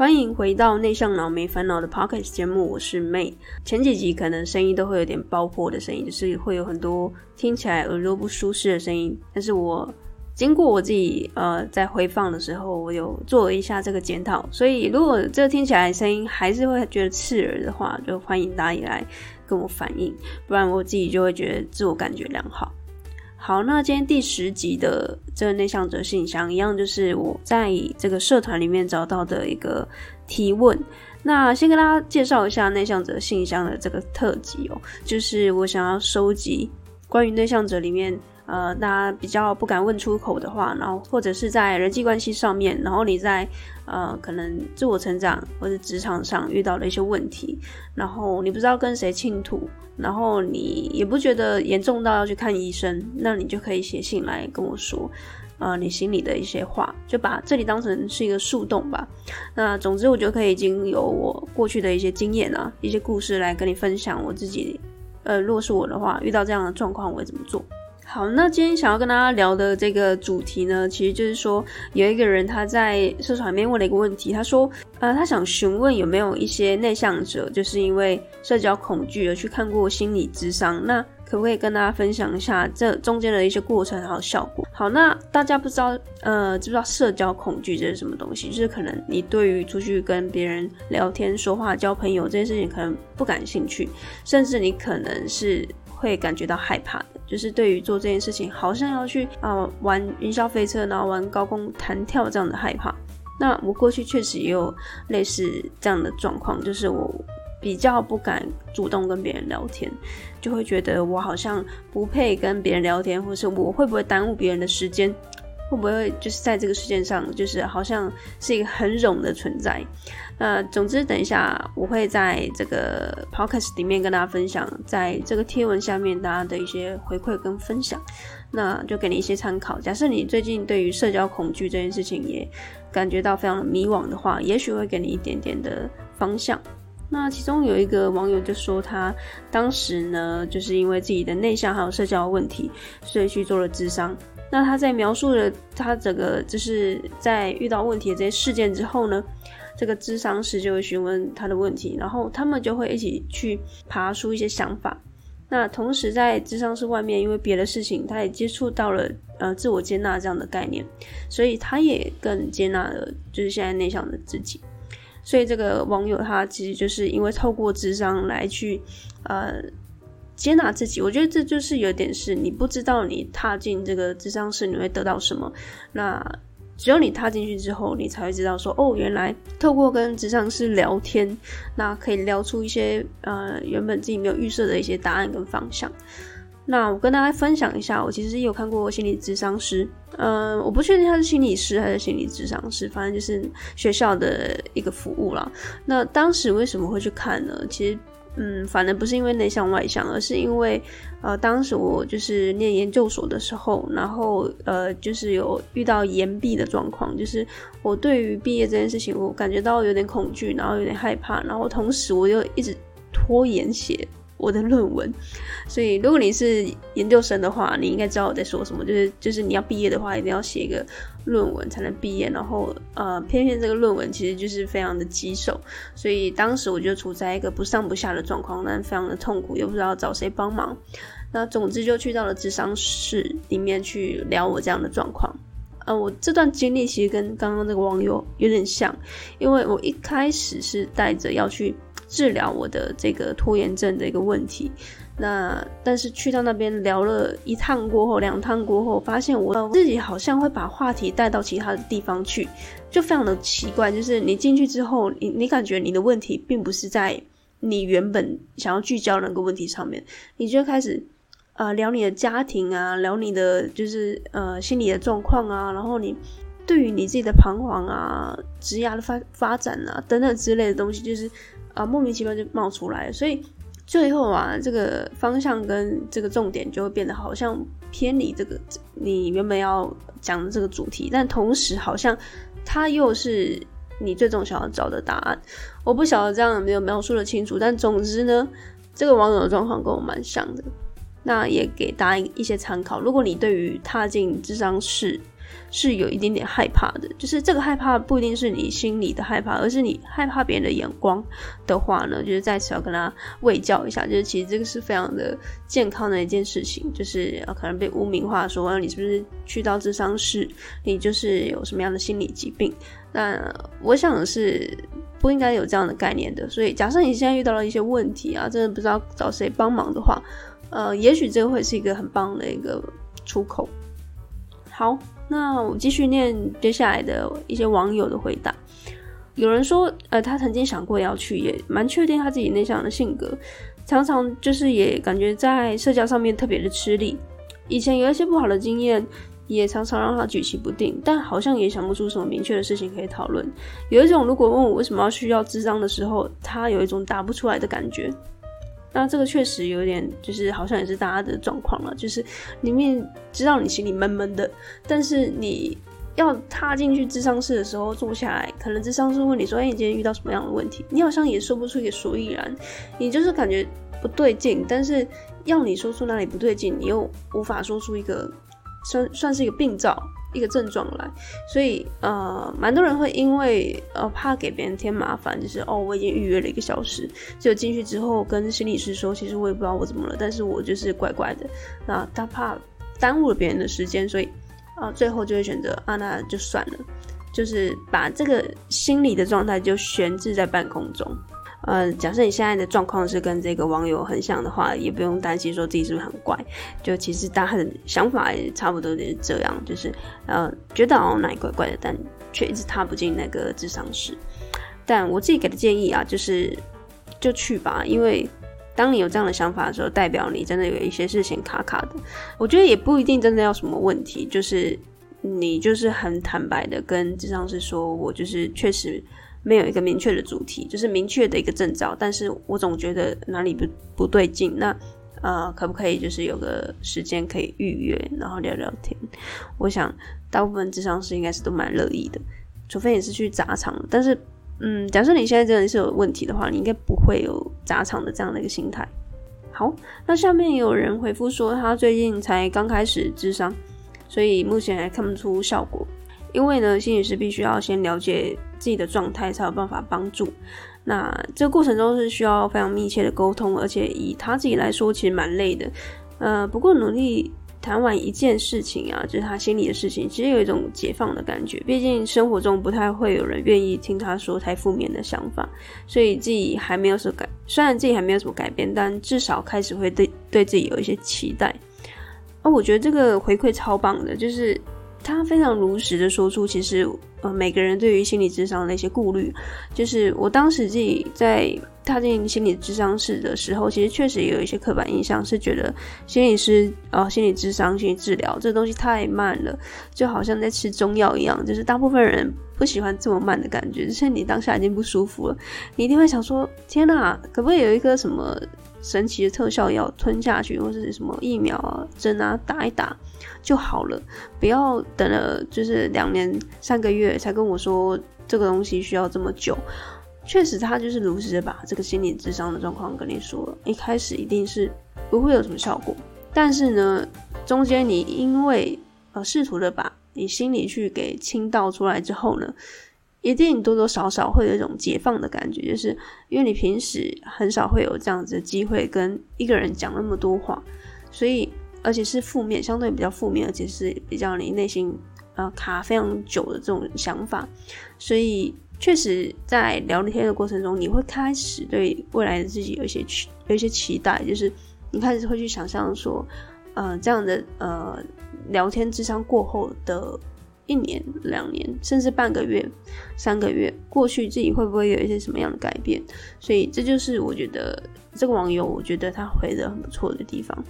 欢迎回到内向脑没烦恼的 Podcast 节目，我是 May。前几集可能声音都会有点爆破的声音，就是会有很多听起来耳朵不舒适的声音，但是我。经过我自己呃在回放的时候，我有做了一下这个检讨，所以如果这听起来声音还是会觉得刺耳的话，就欢迎大家来跟我反映，不然我自己就会觉得自我感觉良好。好，那今天第十集的这个内向者信箱一样，就是我在这个社团里面找到的一个提问。那先跟大家介绍一下内向者信箱的这个特辑哦，就是我想要收集关于内向者里面。呃，大家比较不敢问出口的话，然后或者是在人际关系上面，然后你在呃可能自我成长或者职场上遇到的一些问题，然后你不知道跟谁倾吐，然后你也不觉得严重到要去看医生，那你就可以写信来跟我说，呃，你心里的一些话，就把这里当成是一个树洞吧。那总之，我觉得可以已经由我过去的一些经验啊，一些故事来跟你分享我自己，呃，如果是我的话，遇到这样的状况，我会怎么做？好，那今天想要跟大家聊的这个主题呢，其实就是说，有一个人他在社团里面问了一个问题，他说，呃，他想询问有没有一些内向者，就是因为社交恐惧而去看过心理咨商，那可不可以跟大家分享一下这中间的一些过程还有效果？好，那大家不知道，呃，知不知道社交恐惧这是什么东西？就是可能你对于出去跟别人聊天、说话、交朋友这件事情可能不感兴趣，甚至你可能是会感觉到害怕的。就是对于做这件事情，好像要去啊、玩云霄飞车，然后玩高空弹跳这样的害怕。那我过去确实也有类似这样的状况，就是我比较不敢主动跟别人聊天，就会觉得我好像不配跟别人聊天，或是我会不会耽误别人的时间，会不会就是在这个世界上，就是好像是一个很冗的存在。那，总之，等一下我会在这个 podcast 里面跟大家分享，在这个贴文下面大家的一些回馈跟分享，那就给你一些参考。假设你最近对于社交恐惧这件事情也感觉到非常迷惘的话，也许会给你一点点的方向。那其中有一个网友就说，他当时呢，就是因为自己的内向还有社交问题，所以去做了智商。那他在描述了他整个就是在遇到问题的这些事件之后呢，这个智商师就会询问他的问题，然后他们就会一起去爬出一些想法。那同时在智商室外面，因为别的事情，他也接触到了呃自我接纳这样的概念，所以他也更接纳了就是现在内向的自己。所以这个网友他其实就是因为透过智商来去呃接纳自己。我觉得这就是有点是你不知道你踏进这个智商室你会得到什么。那只有你踏进去之后，你才会知道说，哦，原来透过跟智商师聊天，那可以聊出一些呃原本自己没有预设的一些答案跟方向。那我跟大家分享一下，我其实也有看过心理咨商师，嗯、我不确定他是心理师还是心理咨商师，反正就是学校的一个服务啦。那当时为什么会去看呢？其实。嗯，反正不是因为内向外向，而是因为，呃，当时我就是念研究所的时候，然后呃，就是有遇到延毕的状况，就是我对于毕业这件事情，我感觉到有点恐惧，然后有点害怕，然后同时我又一直拖延写。我的论文，所以如果你是研究生的话，你应该知道我在说什么。就是就是你要毕业的话，一定要写一个论文才能毕业。然后呃，偏偏这个论文其实就是非常的棘手，所以当时我就处在一个不上不下的状况，但非常的痛苦，又不知道找谁帮忙。那总之就去到了智商室里面去聊我这样的状况。呃，我这段经历其实跟刚刚那个网友有点像，因为我一开始是带着要去。治疗我的这个拖延症的一个问题，那但是去到那边聊了一趟过后，两趟过后，发现我自己好像会把话题带到其他的地方去，就非常的奇怪。就是你进去之后，你你感觉你的问题并不是在你原本想要聚焦那个问题上面，你就开始呃聊你的家庭啊，聊你的就是呃心理的状况啊，然后你。对于你自己的彷徨啊、职涯的发发展啊等等之类的东西，就是啊、莫名其妙就冒出来，所以最后啊这个方向跟这个重点就会变得好像偏离这个你原本要讲的这个主题，但同时好像它又是你最终想要找的答案。我不晓得这样有没有描述的清楚，但总之呢，这个网友的状况跟我蛮像的，那也给大家一些参考。如果你对于踏进智商室，是有一点点害怕的，就是这个害怕不一定是你心里的害怕，而是你害怕别人的眼光的话呢，就是在此要跟他卫教一下，就是其实这个是非常的健康的一件事情，就是可能被污名化说你是不是去到智商室，你就是有什么样的心理疾病。那我想的是不应该有这样的概念的。所以假设你现在遇到了一些问题啊，真的不知道找谁帮忙的话，呃，也许这个会是一个很棒的一个出口。好。那我继续念接下来的一些网友的回答。有人说，呃，他曾经想过要去，也蛮确定他自己内向的性格，常常就是也感觉在社交上面特别的吃力。以前有一些不好的经验，也常常让他举棋不定，但好像也想不出什么明确的事情可以讨论。有一种，如果问我为什么要需要智商的时候，他有一种答不出来的感觉。那这个确实有点，就是好像也是大家的状况了，就是里面知道你心里闷闷的，但是你要踏进去智商室的时候坐下来，可能智商室问你说：“哎，你今天遇到什么样的问题？”你好像也说不出一个所以然，你就是感觉不对劲，但是要你说出哪里不对劲，你又无法说出一个算算是一个病灶。一个症状来，所以呃，蛮多人会因为呃怕给别人添麻烦，就是哦，我已经预约了一个小时，就进去之后跟心理师说，其实我也不知道我怎么了，但是我就是怪怪的。那他怕耽误了别人的时间，所以啊、最后就会选择啊，那就算了，就是把这个心理的状态就悬置在半空中。呃，假设你现在的状况是跟这个网友很像的话，也不用担心说自己是不是很怪。就其实大家的想法也差不多就是这样，就是呃觉得哦哪里怪怪的，但却一直踏不进那个智商室。但我自己给的建议啊，就是就去吧，因为当你有这样的想法的时候，代表你真的有一些事情卡卡的。我觉得也不一定真的要什么问题，就是你就是很坦白的跟智商师说，我就是确实。没有一个明确的主题，就是明确的一个征兆，但是我总觉得哪里不不对劲。那呃，可不可以就是有个时间可以预约，然后聊聊天？我想大部分智商师应该是都蛮乐意的，除非你是去砸场。但是，嗯，假设你现在真的是有问题的话，你应该不会有砸场的这样的一个心态。好，那下面有人回复说，他最近才刚开始智商，所以目前还看不出效果。因为呢，心理师必须要先了解自己的状态，才有办法帮助。那这个过程中是需要非常密切的沟通，而且以他自己来说，其实蛮累的。呃，不过努力谈完一件事情啊，就是他心里的事情，其实有一种解放的感觉。毕竟生活中不太会有人愿意听他说太负面的想法，所以自己还没有什么改，虽然自己还没有什么改变，但至少开始会对对自己有一些期待。而我觉得这个回馈超棒的，就是。他非常如实的说出，其实呃每个人对于心理智商的一些顾虑，就是我当时自己在踏进心理智商室的时候，其实确实也有一些刻板印象，是觉得心理师啊、心理智商、心理治疗这东西太慢了，就好像在吃中药一样，就是大部分人不喜欢这么慢的感觉，就是你当下已经不舒服了，你一定会想说：天哪，可不可以有一个什么？神奇的特效药吞下去，或是什么疫苗啊、针啊打一打就好了，不要等了就是两年三个月才跟我说这个东西需要这么久。确实，他就是如实的把这个心理智商的状况跟你说了，一开始一定是不会有什么效果，但是呢，中间你因为呃试图的把你心里去给倾倒出来之后呢。一定多多少少会有一种解放的感觉，就是因为你平时很少会有这样子的机会跟一个人讲那么多话，所以而且是负面，相对比较负面，而且是比较你内心呃卡非常久的这种想法，所以确实在聊天的过程中，你会开始对未来的自己有一些期有一些期待，就是你开始会去想象说，呃这样的呃聊天智商过后的。一年、两年，甚至半个月、三个月过去，自己会不会有一些什么样的改变？所以这就是我觉得这个网友，我觉得他回得很不错的地方。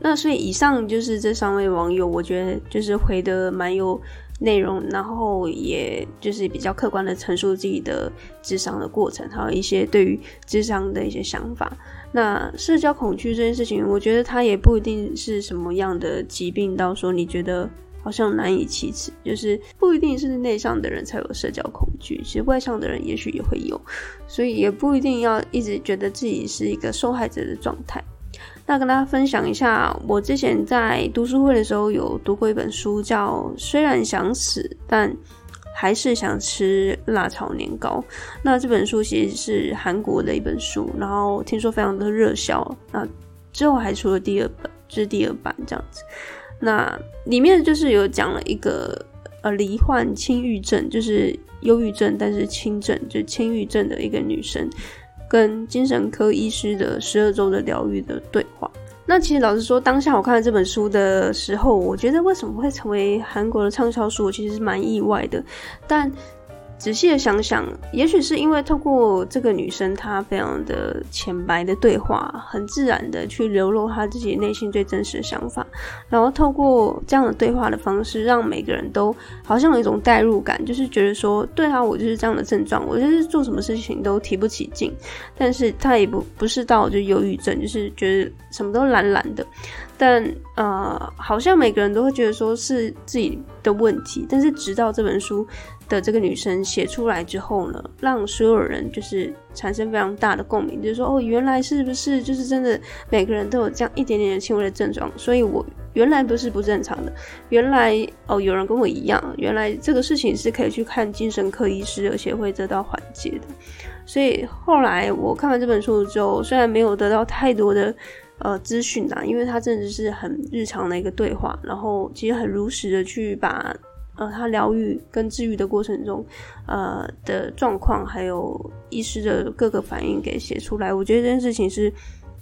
那所以以上就是这三位网友，我觉得就是回得蛮有内容，然后也就是比较客观的陈述自己的智商的过程，还有一些对于智商的一些想法。那社交恐惧这件事情，我觉得它也不一定是什么样的疾病，到说你觉得好像难以启齿，就是不一定是内向的人才有社交恐惧，其实外向的人也许也会有，所以也不一定要一直觉得自己是一个受害者的状态。那跟大家分享一下，我之前在读书会的时候有读过一本书，叫《虽然想死，但还是想吃辣炒年糕》。那这本书其实是韩国的一本书，然后听说非常的热销。那之后还出了第二本，就是第二版这样子。那里面就是有讲了一个呃罹患轻郁症，就是忧郁症，但是轻症，就轻郁症的一个女生。跟精神科医师的十二周的疗愈的对话。那其实老实说，当下我看了这本书的时候，我觉得为什么会成为韩国的畅销书，我其实是蛮意外的。但仔细的想想，也许是因为透过这个女生她非常的浅白的对话，很自然的去流露她自己内心最真实的想法，然后透过这样的对话的方式，让每个人都好像有一种代入感，就是觉得说，对啊，我就是这样的症状，我就是做什么事情都提不起劲，但是她也不不是到就忧郁症，就是觉得什么都懒懒的，但呃，好像每个人都会觉得说是自己的问题，但是直到这本书。的这个女生写出来之后呢，让所有人就是产生非常大的共鸣，就是说哦，原来是不是就是真的每个人都有这样一点点的轻微的症状，所以我原来不是不正常的，原来哦有人跟我一样，原来这个事情是可以去看精神科医师，而且会得到缓解的。所以后来我看完这本书之后，虽然没有得到太多的呃资讯啊，因为它真的是很日常的一个对话，然后其实很如实的去把。呃，他疗愈跟治愈的过程中，呃的状况，还有医师的各个反应给写出来，我觉得这件事情是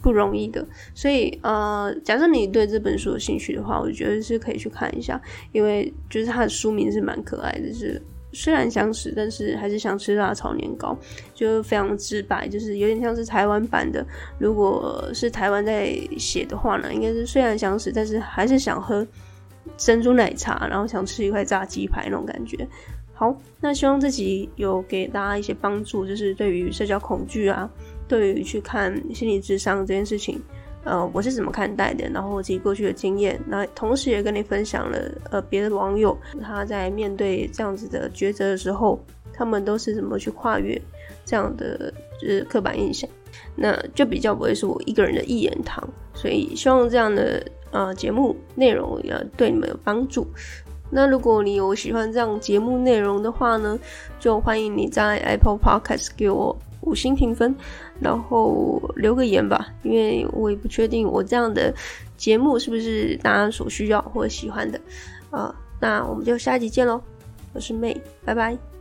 不容易的。所以，呃，假设你对这本书有兴趣的话，我觉得是可以去看一下，因为就是它的书名是蛮可爱的，是虽然想死，但是还是想吃辣炒年糕，就非常直白，就是有点像是台湾版的。如果是台湾在写的话呢，应该是虽然想死，但是还是想喝。珍珠奶茶，然后想吃一块炸鸡排那种感觉。好，那希望这集有给大家一些帮助，就是对于社交恐惧啊，对于去看心理智商这件事情，呃，我是怎么看待的？然后我自己过去的经验，那同时也跟你分享了，呃，别的网友他在面对这样子的抉择的时候，他们都是怎么去跨越这样的就是刻板印象，那就比较不会是我一个人的一言堂。所以希望这样的。呃，节目内容也对你们有帮助。那如果你有喜欢这样节目内容的话呢，就欢迎你在 Apple Podcast 给我五星评分，然后留个言吧，因为我也不确定我这样的节目是不是大家所需要或喜欢的。呃，那我们就下集见喽，我是 May，拜拜。